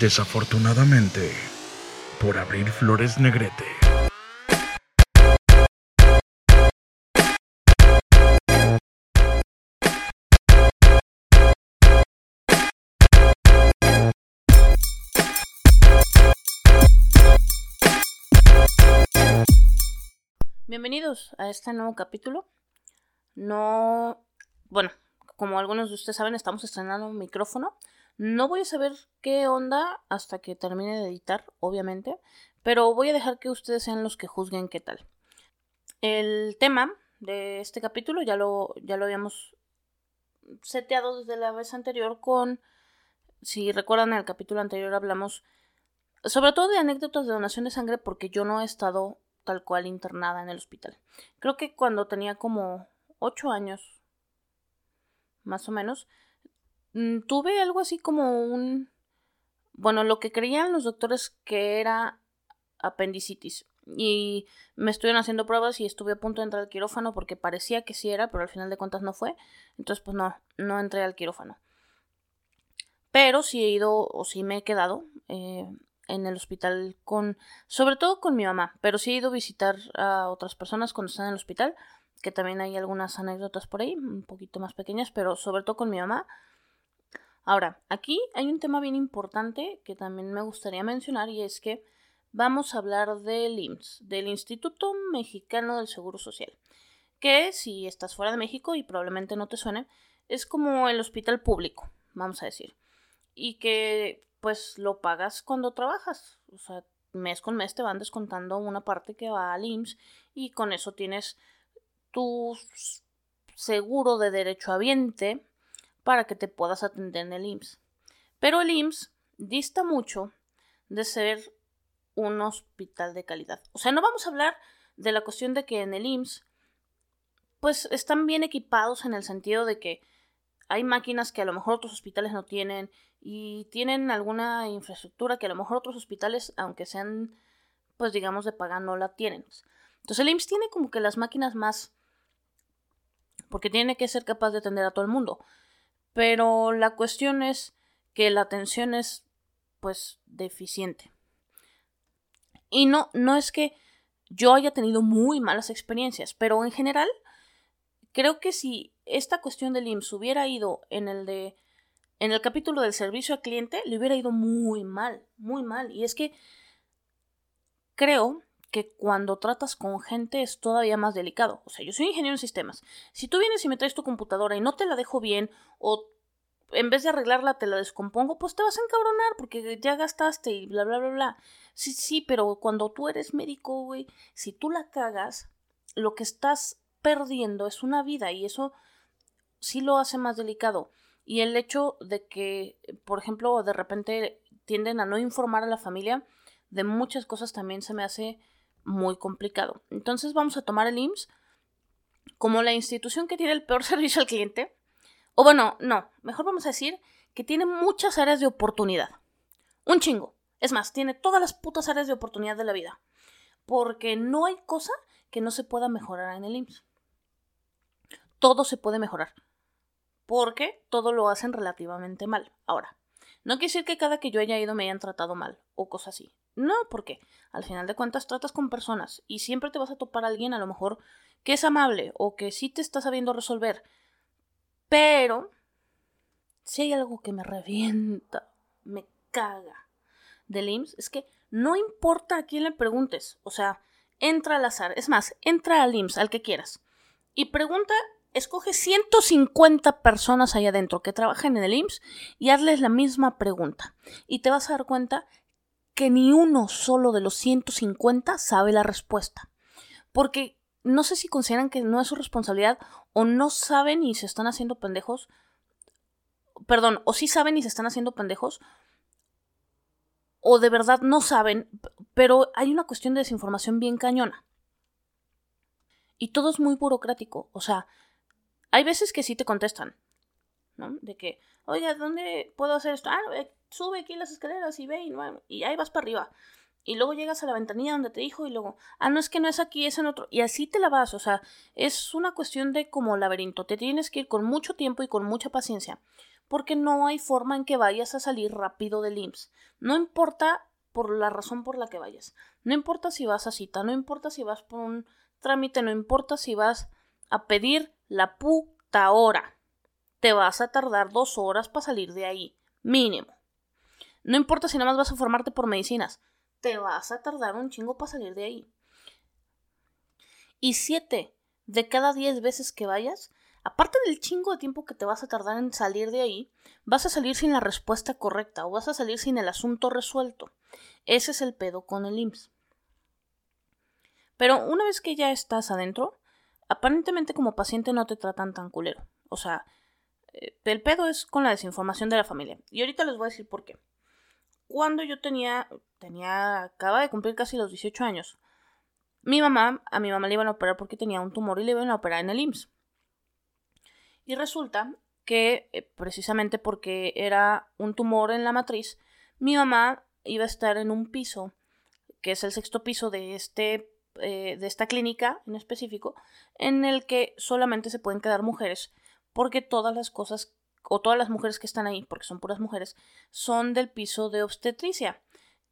Desafortunadamente, por abrir Flores Negrete. Bienvenidos a este nuevo capítulo. No, bueno, como algunos de ustedes saben, estamos estrenando un micrófono. No voy a saber qué onda hasta que termine de editar, obviamente, pero voy a dejar que ustedes sean los que juzguen qué tal. El tema de este capítulo ya lo, ya lo habíamos seteado desde la vez anterior con, si recuerdan, en el capítulo anterior hablamos sobre todo de anécdotas de donación de sangre porque yo no he estado tal cual internada en el hospital. Creo que cuando tenía como 8 años, más o menos, tuve algo así como un... Bueno, lo que creían los doctores que era apendicitis. Y me estuvieron haciendo pruebas y estuve a punto de entrar al quirófano porque parecía que sí era, pero al final de cuentas no fue. Entonces, pues no, no entré al quirófano. Pero sí he ido o sí me he quedado eh, en el hospital con, sobre todo con mi mamá, pero sí he ido a visitar a otras personas cuando están en el hospital, que también hay algunas anécdotas por ahí, un poquito más pequeñas, pero sobre todo con mi mamá. Ahora, aquí hay un tema bien importante que también me gustaría mencionar y es que vamos a hablar del IMSS, del Instituto Mexicano del Seguro Social, que si estás fuera de México y probablemente no te suene, es como el hospital público, vamos a decir, y que pues lo pagas cuando trabajas. O sea, mes con mes te van descontando una parte que va al IMSS y con eso tienes tu seguro de derecho habiente para que te puedas atender en el IMSS. Pero el IMSS dista mucho de ser un hospital de calidad. O sea, no vamos a hablar de la cuestión de que en el IMSS pues están bien equipados en el sentido de que hay máquinas que a lo mejor otros hospitales no tienen y tienen alguna infraestructura que a lo mejor otros hospitales, aunque sean, pues digamos, de paga, no la tienen. Entonces el IMSS tiene como que las máquinas más... porque tiene que ser capaz de atender a todo el mundo. Pero la cuestión es que la atención es, pues, deficiente. Y no, no es que yo haya tenido muy malas experiencias, pero en general, creo que si esta cuestión del IMSS hubiera ido en el de en el capítulo del servicio al cliente le hubiera ido muy mal, muy mal. Y es que creo que cuando tratas con gente es todavía más delicado. O sea, yo soy ingeniero en sistemas. Si tú vienes y me traes tu computadora y no te la dejo bien o en vez de arreglarla te la descompongo, pues te vas a encabronar porque ya gastaste y bla, bla, bla, bla. Sí, sí, pero cuando tú eres médico, güey, si tú la cagas, lo que estás perdiendo es una vida y eso sí lo hace más delicado. Y el hecho de que, por ejemplo, de repente tienden a no informar a la familia de muchas cosas también se me hace muy complicado. Entonces vamos a tomar el IMSS como la institución que tiene el peor servicio al cliente. O bueno, no, mejor vamos a decir que tiene muchas áreas de oportunidad. Un chingo. Es más, tiene todas las putas áreas de oportunidad de la vida. Porque no hay cosa que no se pueda mejorar en el IMSS. Todo se puede mejorar porque todo lo hacen relativamente mal. Ahora, no quiere decir que cada que yo haya ido me hayan tratado mal o cosas así. No, porque al final de cuentas tratas con personas y siempre te vas a topar a alguien a lo mejor que es amable o que sí te está sabiendo resolver. Pero si hay algo que me revienta, me caga del IMSS, es que no importa a quién le preguntes, o sea, entra al azar, es más, entra al IMSS, al que quieras, y pregunta escoge 150 personas ahí adentro que trabajan en el IMSS y hazles la misma pregunta. Y te vas a dar cuenta que ni uno solo de los 150 sabe la respuesta. Porque no sé si consideran que no es su responsabilidad o no saben y se están haciendo pendejos. Perdón, o sí saben y se están haciendo pendejos. O de verdad no saben, pero hay una cuestión de desinformación bien cañona. Y todo es muy burocrático. O sea, hay veces que sí te contestan, ¿no? De que, oiga, ¿dónde puedo hacer esto? Ah, sube aquí las escaleras y ve y, y ahí vas para arriba. Y luego llegas a la ventanilla donde te dijo y luego, ah, no es que no es aquí, es en otro. Y así te la vas, o sea, es una cuestión de como laberinto. Te tienes que ir con mucho tiempo y con mucha paciencia. porque no hay forma en que vayas a salir rápido del IMSS. No importa por la razón por la que vayas. No importa si vas a cita, no importa si vas por un trámite, no importa si vas a pedir la puta hora. Te vas a tardar dos horas para salir de ahí, mínimo. No importa si nada más vas a formarte por medicinas, te vas a tardar un chingo para salir de ahí. Y siete de cada diez veces que vayas, aparte del chingo de tiempo que te vas a tardar en salir de ahí, vas a salir sin la respuesta correcta o vas a salir sin el asunto resuelto. Ese es el pedo con el IMSS. Pero una vez que ya estás adentro, aparentemente como paciente no te tratan tan culero. O sea, el pedo es con la desinformación de la familia. Y ahorita les voy a decir por qué. Cuando yo tenía, tenía, acaba de cumplir casi los 18 años, mi mamá, a mi mamá le iban a operar porque tenía un tumor y le iban a operar en el IMSS. Y resulta que eh, precisamente porque era un tumor en la matriz, mi mamá iba a estar en un piso, que es el sexto piso de, este, eh, de esta clínica en específico, en el que solamente se pueden quedar mujeres, porque todas las cosas, o todas las mujeres que están ahí, porque son puras mujeres, son del piso de obstetricia.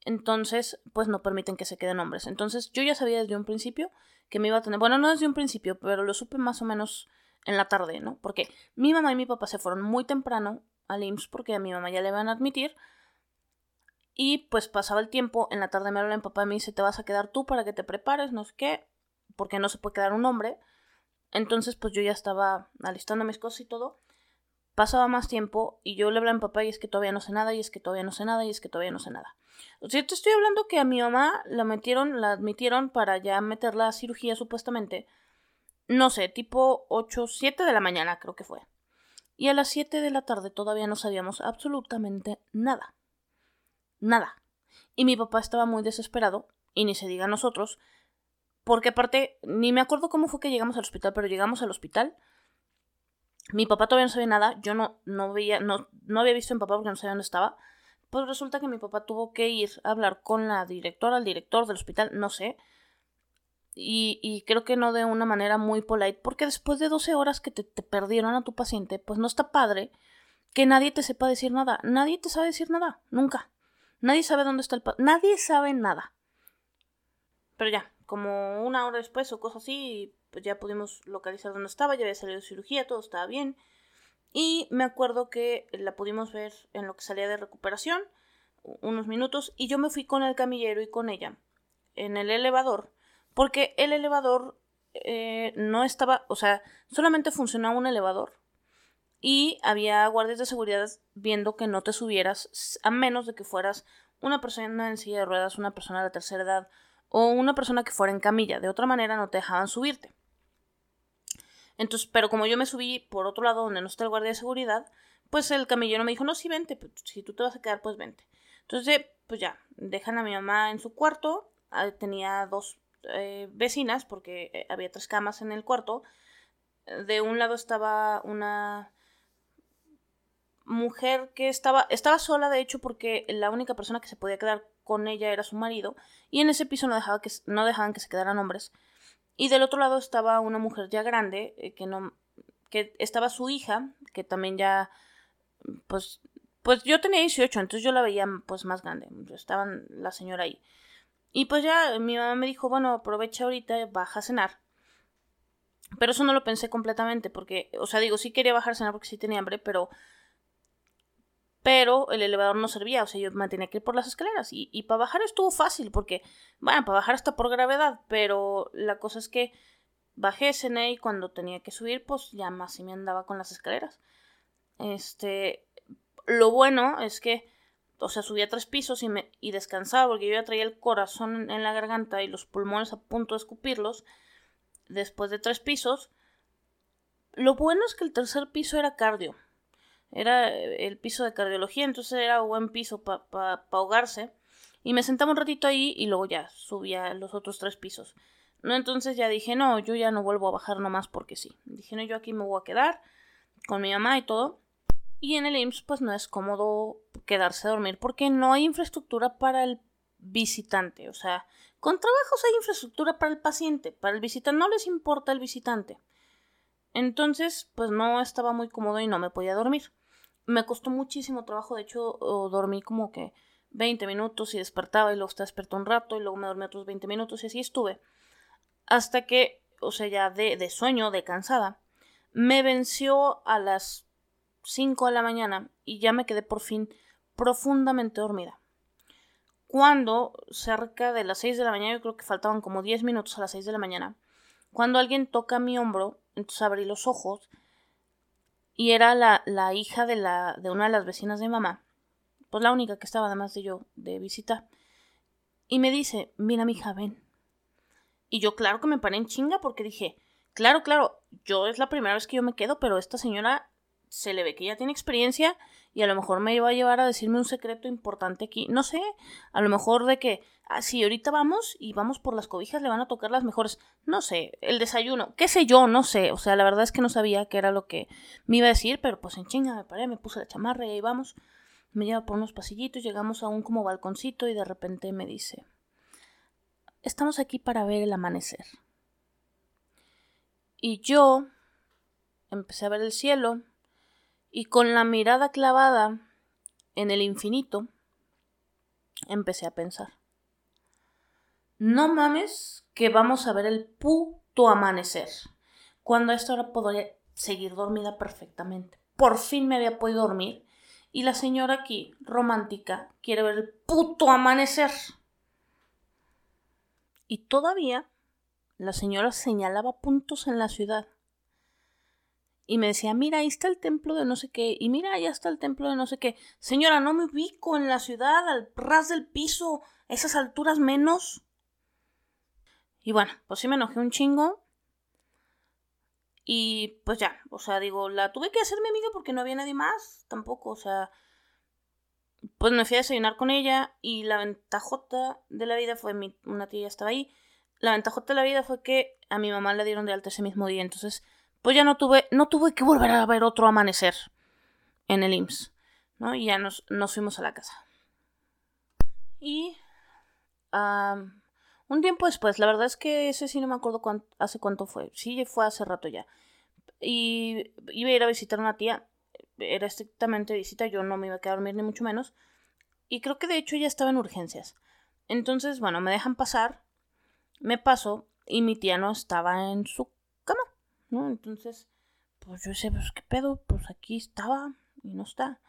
Entonces, pues no permiten que se queden hombres. Entonces, yo ya sabía desde un principio que me iba a tener, bueno, no desde un principio, pero lo supe más o menos en la tarde, ¿no? Porque mi mamá y mi papá se fueron muy temprano al IMSS porque a mi mamá ya le van a admitir. Y pues pasaba el tiempo, en la tarde me habla mi papá y me dice, te vas a quedar tú para que te prepares, no sé qué, porque no se puede quedar un hombre. Entonces pues yo ya estaba alistando mis cosas y todo. Pasaba más tiempo y yo le hablaba a mi papá y es que todavía no sé nada, y es que todavía no sé nada, y es que todavía no sé nada. O sea, te estoy hablando que a mi mamá la metieron, la admitieron para ya meterla a cirugía supuestamente no sé, tipo 8, 7 de la mañana creo que fue. Y a las 7 de la tarde todavía no sabíamos absolutamente nada. Nada. Y mi papá estaba muy desesperado, y ni se diga a nosotros, porque aparte, ni me acuerdo cómo fue que llegamos al hospital, pero llegamos al hospital. Mi papá todavía no sabía nada, yo no, no veía, no, no había visto a mi papá porque no sabía dónde estaba. Pues resulta que mi papá tuvo que ir a hablar con la directora, el director del hospital, no sé, y, creo que no de una manera muy polite, porque después de 12 horas que te, perdieron a tu paciente, pues no está padre que nadie te sepa decir nada. Nadie te sabe decir nada, nunca. Nadie sabe dónde está el paciente. Nadie sabe nada. Pero ya, como una hora después o cosas así, pues ya pudimos localizar dónde estaba, ya había salido de cirugía, todo estaba bien. Y me acuerdo que la pudimos ver en lo que salía de recuperación, unos minutos, y yo me fui con el camillero y con ella en el elevador porque el elevador eh, no estaba, o sea, solamente funcionaba un elevador y había guardias de seguridad viendo que no te subieras a menos de que fueras una persona en silla de ruedas, una persona de la tercera edad o una persona que fuera en camilla. De otra manera no te dejaban subirte. Entonces, pero como yo me subí por otro lado donde no está el guardia de seguridad, pues el camillero me dijo, no, sí, vente, pues, si tú te vas a quedar, pues vente. Entonces, pues ya, dejan a mi mamá en su cuarto, ah, tenía dos eh, vecinas, porque eh, había tres camas en el cuarto. De un lado estaba una mujer que estaba, estaba sola, de hecho, porque la única persona que se podía quedar con ella era su marido, y en ese piso no, dejaba que, no dejaban que se quedaran hombres. Y del otro lado estaba una mujer ya grande, eh, que no, que estaba su hija, que también ya, pues, pues yo tenía 18, entonces yo la veía pues más grande, estaban la señora ahí. Y pues ya mi mamá me dijo, bueno, aprovecha ahorita, baja a cenar. Pero eso no lo pensé completamente, porque, o sea, digo, sí quería bajar a cenar porque sí tenía hambre, pero... Pero el elevador no servía, o sea, yo me tenía que ir por las escaleras. Y, para bajar estuvo fácil, porque, bueno, para bajar está por gravedad, pero la cosa es que bajé, cené y cuando tenía que subir, pues ya más si me andaba con las escaleras. Este, lo bueno es que o sea, subía tres pisos y, me, y descansaba porque yo ya traía el corazón en, la garganta y los pulmones a punto de escupirlos después de tres pisos. Lo bueno es que el tercer piso era cardio. Era eh, el piso de cardiología, entonces era buen piso para ahogarse. Y me sentaba un ratito ahí y luego ya subía los otros tres pisos. No, entonces ya dije, no, yo ya no vuelvo a bajar nomás porque sí. Dije, no, yo aquí me voy a quedar con mi mamá y todo. Y en el IMSS pues no es cómodo quedarse a dormir porque no hay infraestructura para el visitante. O sea, con trabajos hay infraestructura para el paciente, para el visitante no les importa el visitante. Entonces, pues no estaba muy cómodo y no me podía dormir. Me costó muchísimo trabajo, de hecho dormí como que 20 minutos y despertaba y luego estaba despierto un rato y luego me dormí otros 20 minutos y así estuve. Hasta que, o sea, ya de, de sueño, de cansada, me venció a las 5 de la mañana y ya me quedé por fin profundamente dormida. Cuando, cerca de las 6 de la mañana, yo creo que faltaban como 10 minutos a las 6 de la mañana, cuando alguien toca mi hombro, entonces abrí los ojos y era la, la hija de, la, de una de las vecinas de mamá, pues la única que estaba además de yo de visita, y me dice, mira mi hija, ven. Y yo claro que me paré en chinga porque dije, claro, claro, yo es la primera vez que yo me quedo, pero esta señora se le ve que ya tiene experiencia y a lo mejor me iba a llevar a decirme un secreto importante aquí. No sé, a lo mejor de que, ah, si ahorita vamos y vamos por las cobijas, le van a tocar las mejores. No sé, el desayuno, qué sé yo, no sé. O sea, la verdad es que no sabía qué era lo que me iba a decir, pero pues en chinga me paré, me puse la chamarra y ahí vamos. Me lleva por unos pasillitos, llegamos a un como balconcito y de repente me dice, estamos aquí para ver el amanecer. Y yo empecé a ver el cielo y con la mirada clavada en el infinito, empecé a pensar. No mames que vamos a ver el puto amanecer. Cuando a esta hora podría seguir dormida perfectamente. Por fin me había podido dormir. Y la señora aquí, romántica, quiere ver el puto amanecer. Y todavía la señora señalaba puntos en la ciudad y me decía, mira, ahí está el templo de no sé qué, y mira, allá está el templo de no sé qué. Señora, no me ubico en la ciudad, al ras del piso, esas alturas menos. Y bueno, pues sí me enojé un chingo. Y pues ya, o sea, digo, la tuve que hacer mi amiga porque no había nadie más, tampoco, o sea. Pues me fui a desayunar con ella y la ventajota de la vida fue, mi, una tía estaba ahí, la ventajota de la vida fue que a mi mamá le dieron de alta ese mismo día, entonces pues ya no tuve, no tuve que volver a ver otro amanecer en el IMSS, ¿no? Y ya nos, nos fuimos a la casa. Y un tiempo después, la verdad es que ese sí no me acuerdo hace cuánto fue, sí fue hace rato ya. Y iba a ir a visitar a una tía, era estrictamente visita, yo no me iba a quedar a dormir ni mucho menos. Y creo que de hecho ya estaba en urgencias. Entonces, bueno, me dejan pasar, me paso y mi tía no estaba en su. ¿No? Entonces, pues yo sé, pues qué pedo, pues aquí estaba y no está.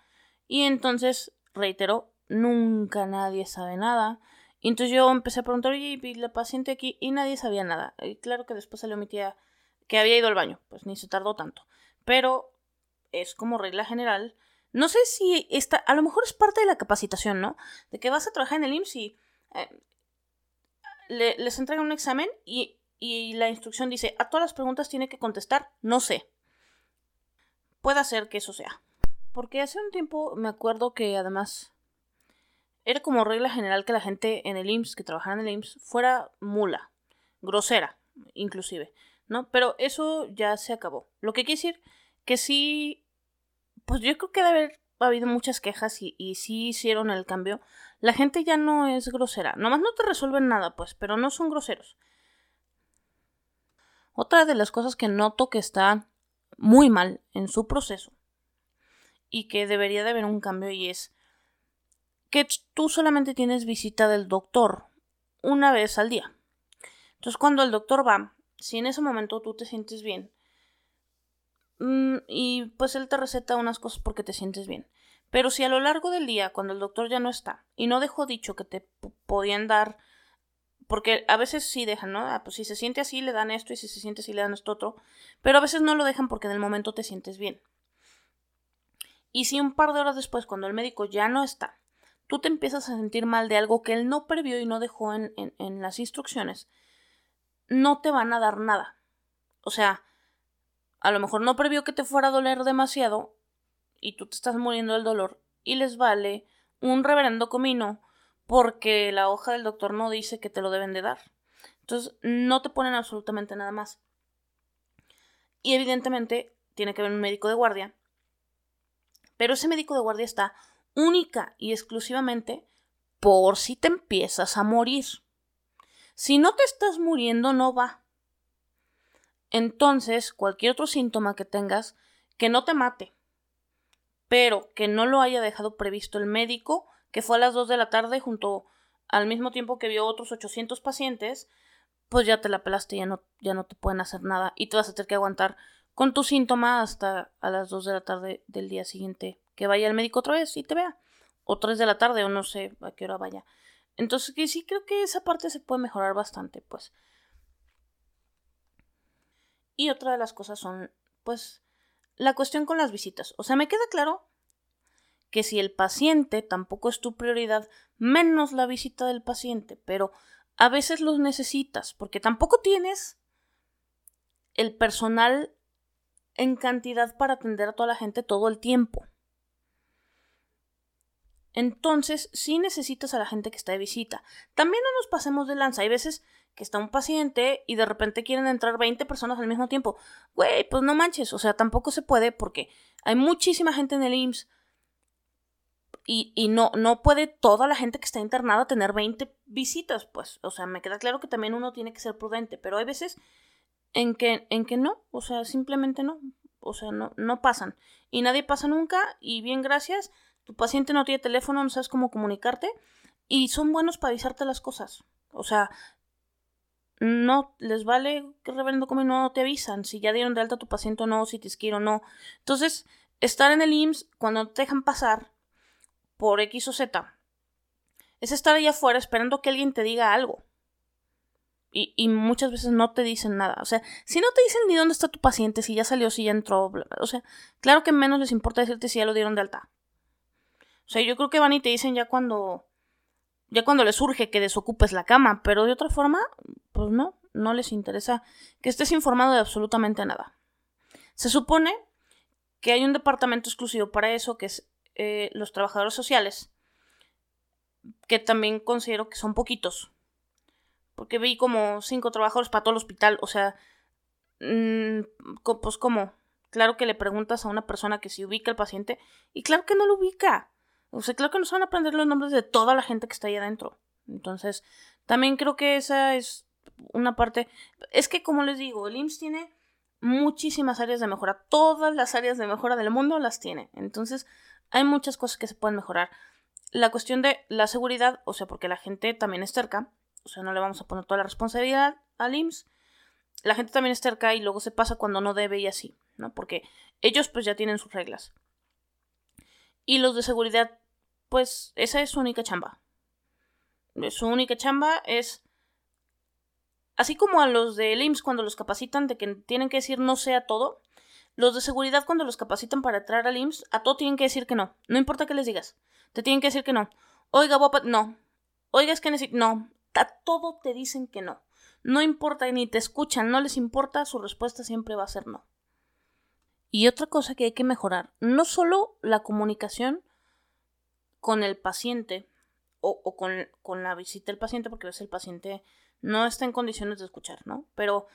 Y entonces, reitero, nunca nadie sabe nada. Y entonces yo empecé a preguntar, oye, ¿y la paciente aquí? Y nadie sabía nada. Y claro que después salió mi tía que había ido al baño, pues ni se tardó tanto. Pero es como regla general. No sé si está, a lo mejor es parte de la capacitación, ¿no? De que vas a trabajar en el IMSS y eh, les entregan un examen y y la instrucción dice, a todas las preguntas tiene que contestar, no sé. Puede ser que eso sea. Porque hace un tiempo me acuerdo que además era como regla general que la gente en el IMSS, que trabajara en el IMSS, fuera mula, grosera, inclusive, ¿no? Pero eso ya se acabó. Lo que quiere decir que sí, pues yo creo que debe haber habido muchas quejas y, y sí hicieron el cambio. La gente ya no es grosera. Nomás no te resuelven nada, pues, pero no son groseros. Otra de las cosas que noto que está muy mal en su proceso y que debería de haber un cambio y es que tú solamente tienes visita del doctor una vez al día. Entonces cuando el doctor va, si en ese momento tú te sientes bien mm, y pues él te receta unas cosas porque te sientes bien. Pero si a lo largo del día, cuando el doctor ya no está y no dejó dicho que te podían dar porque a veces sí dejan, ¿no? Ah, pues si se siente así le dan esto y si se siente así le dan esto otro. Pero a veces no lo dejan porque en el momento te sientes bien. Y si un par de horas después, cuando el médico ya no está, tú te empiezas a sentir mal de algo que él no previó y no dejó en, en las instrucciones, no te van a dar nada. O sea, a lo mejor no previó que te fuera a doler demasiado y tú te estás muriendo del dolor y les vale un reverendo comino porque la hoja del doctor no dice que te lo deben de dar. Entonces, no te ponen absolutamente nada más. Y evidentemente tiene que haber un médico de guardia. Pero ese médico de guardia está única y exclusivamente por si te empiezas a morir. Si no te estás muriendo, no va. Entonces, cualquier otro síntoma que tengas, que no te mate, pero que no lo haya dejado previsto el médico, que fue a las 2 de la tarde junto al mismo tiempo que vio otros 800 pacientes, pues ya te la pelaste, ya no, ya no te pueden hacer nada y te vas a tener que aguantar con tu síntoma hasta a las 2 de la tarde del día siguiente que vaya el médico otra vez y te vea. O 3 de la tarde o no sé a qué hora vaya. Entonces que sí creo que esa parte se puede mejorar bastante, pues. Y otra de las cosas son, pues, la cuestión con las visitas. O sea, me queda claro que si el paciente tampoco es tu prioridad, menos la visita del paciente, pero a veces los necesitas, porque tampoco tienes el personal en cantidad para atender a toda la gente todo el tiempo. Entonces, sí necesitas a la gente que está de visita. También no nos pasemos de lanza. Hay veces que está un paciente y de repente quieren entrar 20 personas al mismo tiempo. Güey, pues no manches. O sea, tampoco se puede porque hay muchísima gente en el IMSS. Y, y no, no puede toda la gente que está internada tener 20 visitas, pues. O sea, me queda claro que también uno tiene que ser prudente. Pero hay veces en que, en que no. O sea, simplemente no. O sea, no, no pasan. Y nadie pasa nunca. Y bien, gracias tu paciente no tiene teléfono, no sabes cómo comunicarte y son buenos para avisarte las cosas. O sea, no les vale que reverendo como no te avisan si ya dieron de alta a tu paciente o no, si te quiero o no. Entonces, estar en el IMSS cuando te dejan pasar por X o Z es estar allá afuera esperando que alguien te diga algo. Y, muchas veces no te dicen nada. O sea, si no te dicen ni dónde está tu paciente, si ya salió, si ya entró, o sea, claro que menos les importa decirte si ya lo dieron de alta. O sea, yo creo que van y te dicen ya cuando. Ya cuando les surge que desocupes la cama, pero de otra forma, pues no, no les interesa que estés informado de absolutamente nada. Se supone que hay un departamento exclusivo para eso, que es eh, los trabajadores sociales, que también considero que son poquitos. Porque vi como cinco trabajadores para todo el hospital, o sea, mmm, pues como, claro que le preguntas a una persona que si ubica al paciente, y claro que no lo ubica. O sea, claro que nos van a aprender los nombres de toda la gente que está ahí adentro. Entonces, también creo que esa es una parte. Es que, como les digo, el IMSS tiene muchísimas áreas de mejora. Todas las áreas de mejora del mundo las tiene. Entonces, hay muchas cosas que se pueden mejorar. La cuestión de la seguridad, o sea, porque la gente también es cerca. O sea, no le vamos a poner toda la responsabilidad al IMSS. La gente también es cerca y luego se pasa cuando no debe y así, ¿no? Porque ellos pues ya tienen sus reglas. Y los de seguridad pues esa es su única chamba. Su única chamba es... Así como a los de IMSS cuando los capacitan de que tienen que decir no sea todo, los de seguridad cuando los capacitan para entrar al IMSS, a todo tienen que decir que no. No importa qué les digas. Te tienen que decir que no. Oiga, guapa, no. Oiga, es. No. A todo te dicen que no. No importa ni te escuchan, no les importa, su respuesta siempre va a ser no. Y otra cosa que hay que mejorar, no solo la comunicación con el paciente o, con, la visita del paciente, porque a veces el paciente no está en condiciones de escuchar, ¿no? Pero,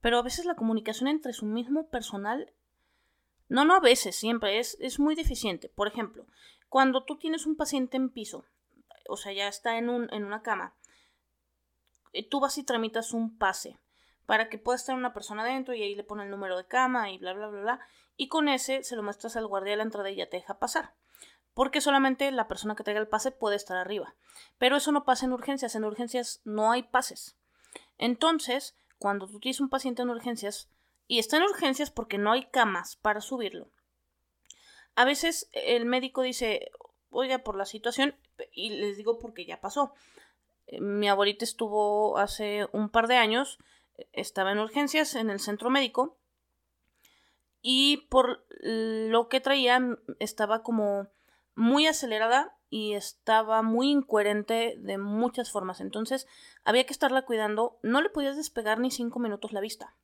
pero a veces la comunicación entre su mismo personal, no, no a veces, siempre es, es muy deficiente. Por ejemplo, cuando tú tienes un paciente en piso, o sea, ya está en, un, en una cama, eh, tú vas y tramitas un pase para que pueda estar una persona dentro y ahí le pone el número de cama y bla, bla, bla, bla y con ese se lo muestras al guardia de la entrada y ya te deja pasar. Porque solamente la persona que traiga el pase puede estar arriba. Pero eso no pasa en urgencias. En urgencias no hay pases. Entonces, cuando tú tienes un paciente en urgencias y está en urgencias porque no hay camas para subirlo, a veces el médico dice, oiga, por la situación, y les digo porque ya pasó. Mi abuelita estuvo hace un par de años, estaba en urgencias en el centro médico y por lo que traía estaba como muy acelerada y estaba muy incoherente de muchas formas. Entonces había que estarla cuidando. No le podías despegar ni cinco minutos la vista.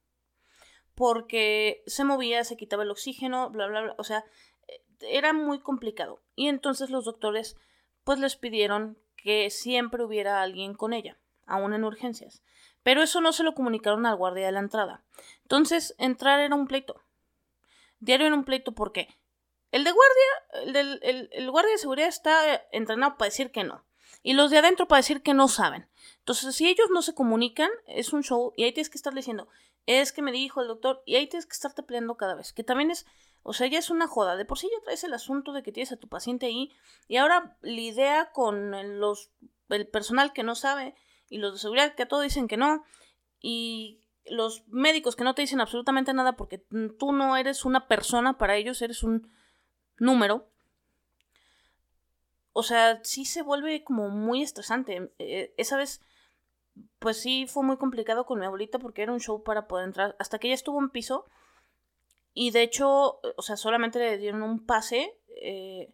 Porque se movía, se quitaba el oxígeno, bla, bla, bla. O sea, era muy complicado. Y entonces los doctores pues les pidieron que siempre hubiera alguien con ella, aún en urgencias. Pero eso no se lo comunicaron al guardia de la entrada. Entonces entrar era un pleito diario en un pleito porque el de guardia, el, el, guardia de seguridad está entrenado para decir que no. Y los de adentro para decir que no saben. Entonces, si ellos no se comunican, es un show y ahí tienes que estar diciendo, es que me dijo el doctor, y ahí tienes que estarte peleando cada vez, que también es, o sea, ya es una joda, de por sí ya traes el asunto de que tienes a tu paciente ahí, y ahora lidia con los, el personal que no sabe, y los de seguridad que a todo dicen que no, y los médicos que no te dicen absolutamente nada porque tú no eres una persona para ellos, eres un número. O sea, sí se vuelve como muy estresante. Eh, esa vez pues sí fue muy complicado con mi abuelita porque era un show para poder entrar. Hasta que ella estuvo en piso. Y de hecho, o sea, solamente le dieron un pase. Eh,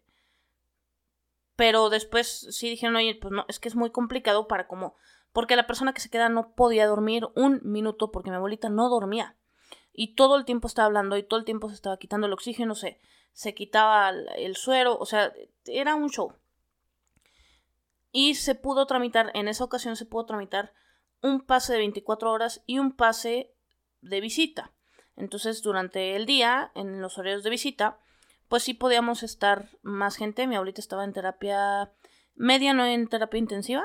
pero después sí dijeron, oye, pues no, es que es muy complicado para como... Porque la persona que se queda no podía dormir un minuto porque mi abuelita no dormía. Y todo el tiempo estaba hablando y todo el tiempo se estaba quitando el oxígeno, se, se quitaba el suero, o sea, era un show. Y se pudo tramitar, en esa ocasión se pudo tramitar un pase de 24 horas y un pase de visita. Entonces, durante el día, en los horarios de visita, pues sí podíamos estar más gente. Mi abuelita estaba en terapia media, no en terapia intensiva.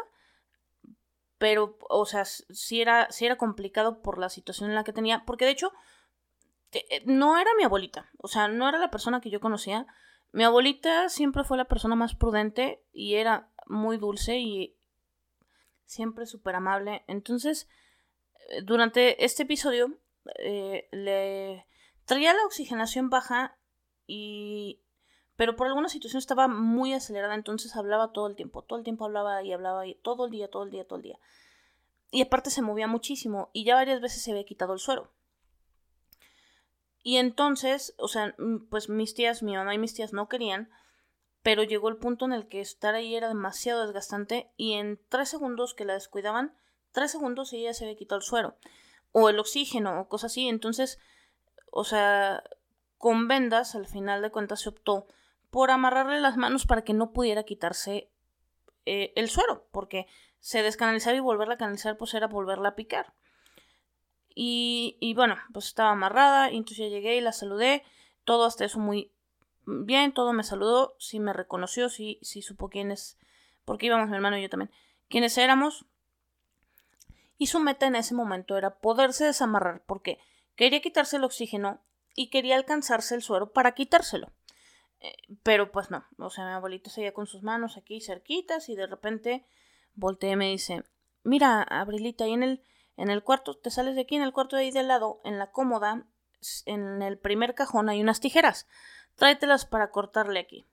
Pero, o sea, sí era, sí era complicado por la situación en la que tenía. Porque de hecho, no era mi abuelita. O sea, no era la persona que yo conocía. Mi abuelita siempre fue la persona más prudente y era muy dulce y siempre súper amable. Entonces, eh, durante este episodio eh, le traía la oxigenación baja y... Pero por alguna situación estaba muy acelerada, entonces hablaba todo el tiempo, todo el tiempo hablaba y hablaba y todo el día, todo el día, todo el día. Y aparte se movía muchísimo y ya varias veces se había quitado el suero. Y entonces, o sea, pues mis tías, mi mamá y mis tías no querían, pero llegó el punto en el que estar ahí era demasiado desgastante y en tres segundos que la descuidaban, tres segundos ella se había quitado el suero o el oxígeno o cosas así. Entonces, o sea, con vendas al final de cuentas se optó por amarrarle las manos para que no pudiera quitarse eh, el suero, porque se descanalizaba y volverla a canalizar pues era volverla a picar. Y, bueno, pues estaba amarrada, y entonces ya llegué y la saludé, todo hasta eso muy bien, todo me saludó, sí me reconoció, sí, sí supo quién es, porque íbamos mi hermano y yo también, quiénes éramos. Y su meta en ese momento era poderse desamarrar, porque quería quitarse el oxígeno y quería alcanzarse el suero para quitárselo. Eh, pero pues no, o sea, mi abuelito seguía con sus manos aquí cerquitas y de repente volteé y me dice, mira, Abrilita, ahí en el, en el cuarto, te sales de aquí, en el cuarto de ahí del lado, en la cómoda, en el primer cajón hay unas tijeras tráetelas para cortarle aquí.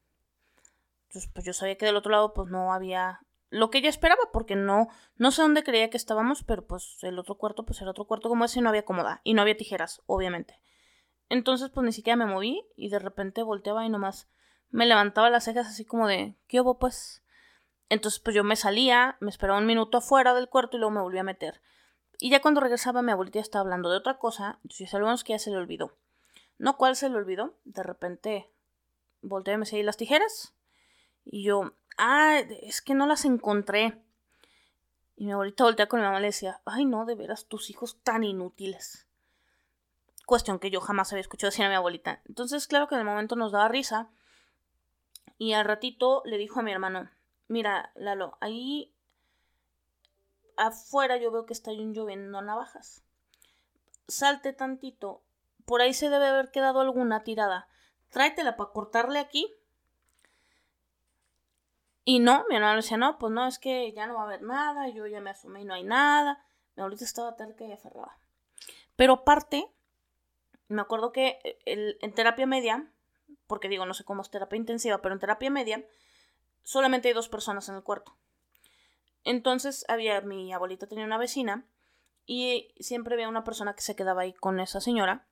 Entonces, pues yo sabía que del otro lado pues no había lo que ella esperaba, porque no, no sé dónde creía que estábamos, pero pues el otro cuarto, pues el otro cuarto como ese no había cómoda y no había tijeras, obviamente. Entonces, pues ni siquiera me moví y de repente volteaba y nomás me levantaba las cejas así como de, ¿qué hubo pues? Entonces, pues yo me salía, me esperaba un minuto afuera del cuarto y luego me volví a meter. Y ya cuando regresaba mi abuelita estaba hablando de otra cosa, entonces sabemos que ya se le olvidó. No, ¿cuál se le olvidó? De repente volteé y me las tijeras. Y yo, ah, es que no las encontré. Y mi abuelita voltea con mi mamá y le decía, ay no, de veras, tus hijos tan inútiles. Cuestión que yo jamás había escuchado decir a mi abuelita. Entonces, claro que en el momento nos daba risa. Y al ratito le dijo a mi hermano, mira, Lalo, ahí afuera yo veo que está lloviendo navajas. Salte tantito por ahí se debe haber quedado alguna tirada. Tráetela para cortarle aquí. Y no, mi hermano decía, no, pues no, es que ya no va a haber nada, yo ya me asumí y no hay nada. Mi abuelita estaba terca y aferrada. Pero aparte, me acuerdo que en terapia media, porque digo, no sé cómo es terapia intensiva, pero en terapia media solamente hay dos personas en el cuarto. Entonces había, mi abuelita tenía una vecina y siempre había una persona que se quedaba ahí con esa señora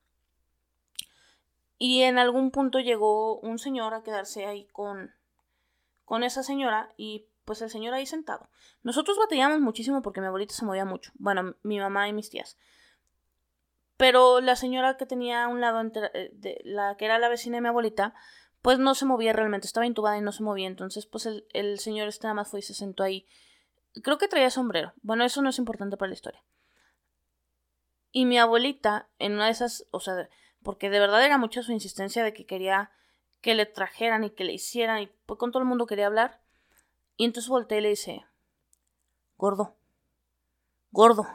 y en algún punto llegó un señor a quedarse ahí con, con esa señora y pues el señor ahí sentado. Nosotros batallamos muchísimo porque mi abuelita se movía mucho. Bueno, mi mamá y mis tías. Pero la señora que tenía a un lado, eh, de la que era la vecina de mi abuelita, pues no se movía realmente, estaba intubada y no se movía. Entonces, pues el, el señor este nada más fue y se sentó ahí. Creo que traía sombrero. Bueno, eso no es importante para la historia. Y mi abuelita, en una de esas, o sea, porque de verdad era mucha su insistencia de que quería que le trajeran y que le hicieran y pues con todo el mundo quería hablar. Y entonces volteé y le dice, gordo, gordo.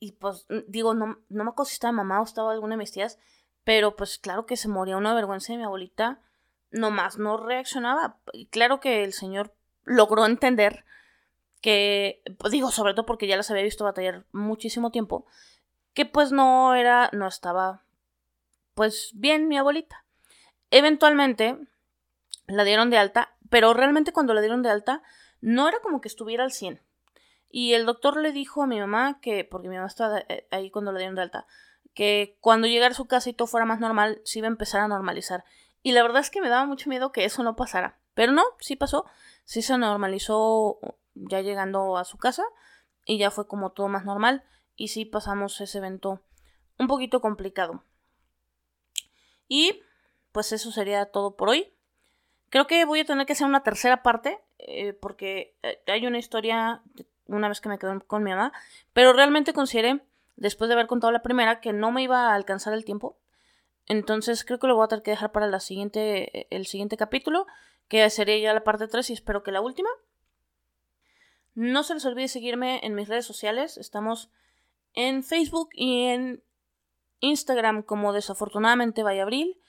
y pues digo, no, no me acuerdo si estaba mamá o estaba alguna de mis tías, pero pues claro que se moría una vergüenza de mi abuelita, nomás no reaccionaba. Y claro que el señor logró entender que, pues digo, sobre todo porque ya las había visto batallar muchísimo tiempo, que pues no era, no estaba, pues bien mi abuelita. Eventualmente la dieron de alta, pero realmente cuando la dieron de alta no era como que estuviera al 100. Y el doctor le dijo a mi mamá que, porque mi mamá estaba eh, ahí cuando la dieron de alta, que cuando llegara a su casa y todo fuera más normal, se iba a empezar a normalizar. Y la verdad es que me daba mucho miedo que eso no pasara. Pero no, sí pasó. Sí se normalizó ya llegando a su casa y ya fue como todo más normal. Y sí pasamos ese evento un poquito complicado. Y pues eso sería todo por hoy. Creo que voy a tener que hacer una tercera parte eh, porque eh, hay una historia una vez que me quedé con mi mamá, pero realmente consideré, después de haber contado la primera, que no me iba a alcanzar el tiempo. Entonces creo que lo voy a tener que dejar para la siguiente, el siguiente capítulo, que sería ya la parte 3 y espero que la última. No se les olvide seguirme en mis redes sociales. Estamos en Facebook y en Instagram como desafortunadamente Vallabril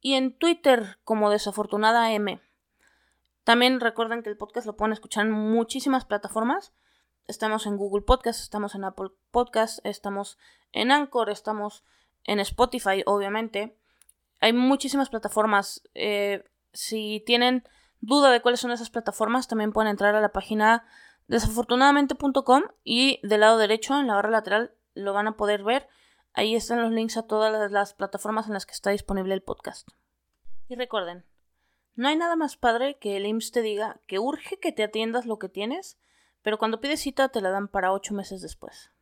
y en Twitter como desafortunada M. También recuerden que el podcast lo pueden escuchar en muchísimas plataformas. Estamos en Google Podcast, estamos en Apple Podcast, estamos en Anchor, estamos en Spotify, obviamente. Hay muchísimas plataformas. Eh, si tienen duda de cuáles son esas plataformas, también pueden entrar a la página desafortunadamente.com y del lado derecho, en la barra lateral, lo van a poder ver. Ahí están los links a todas las plataformas en las que está disponible el podcast. Y recuerden, no hay nada más padre que el IMSS te diga que urge que te atiendas lo que tienes, pero cuando pides cita te la dan para ocho meses después.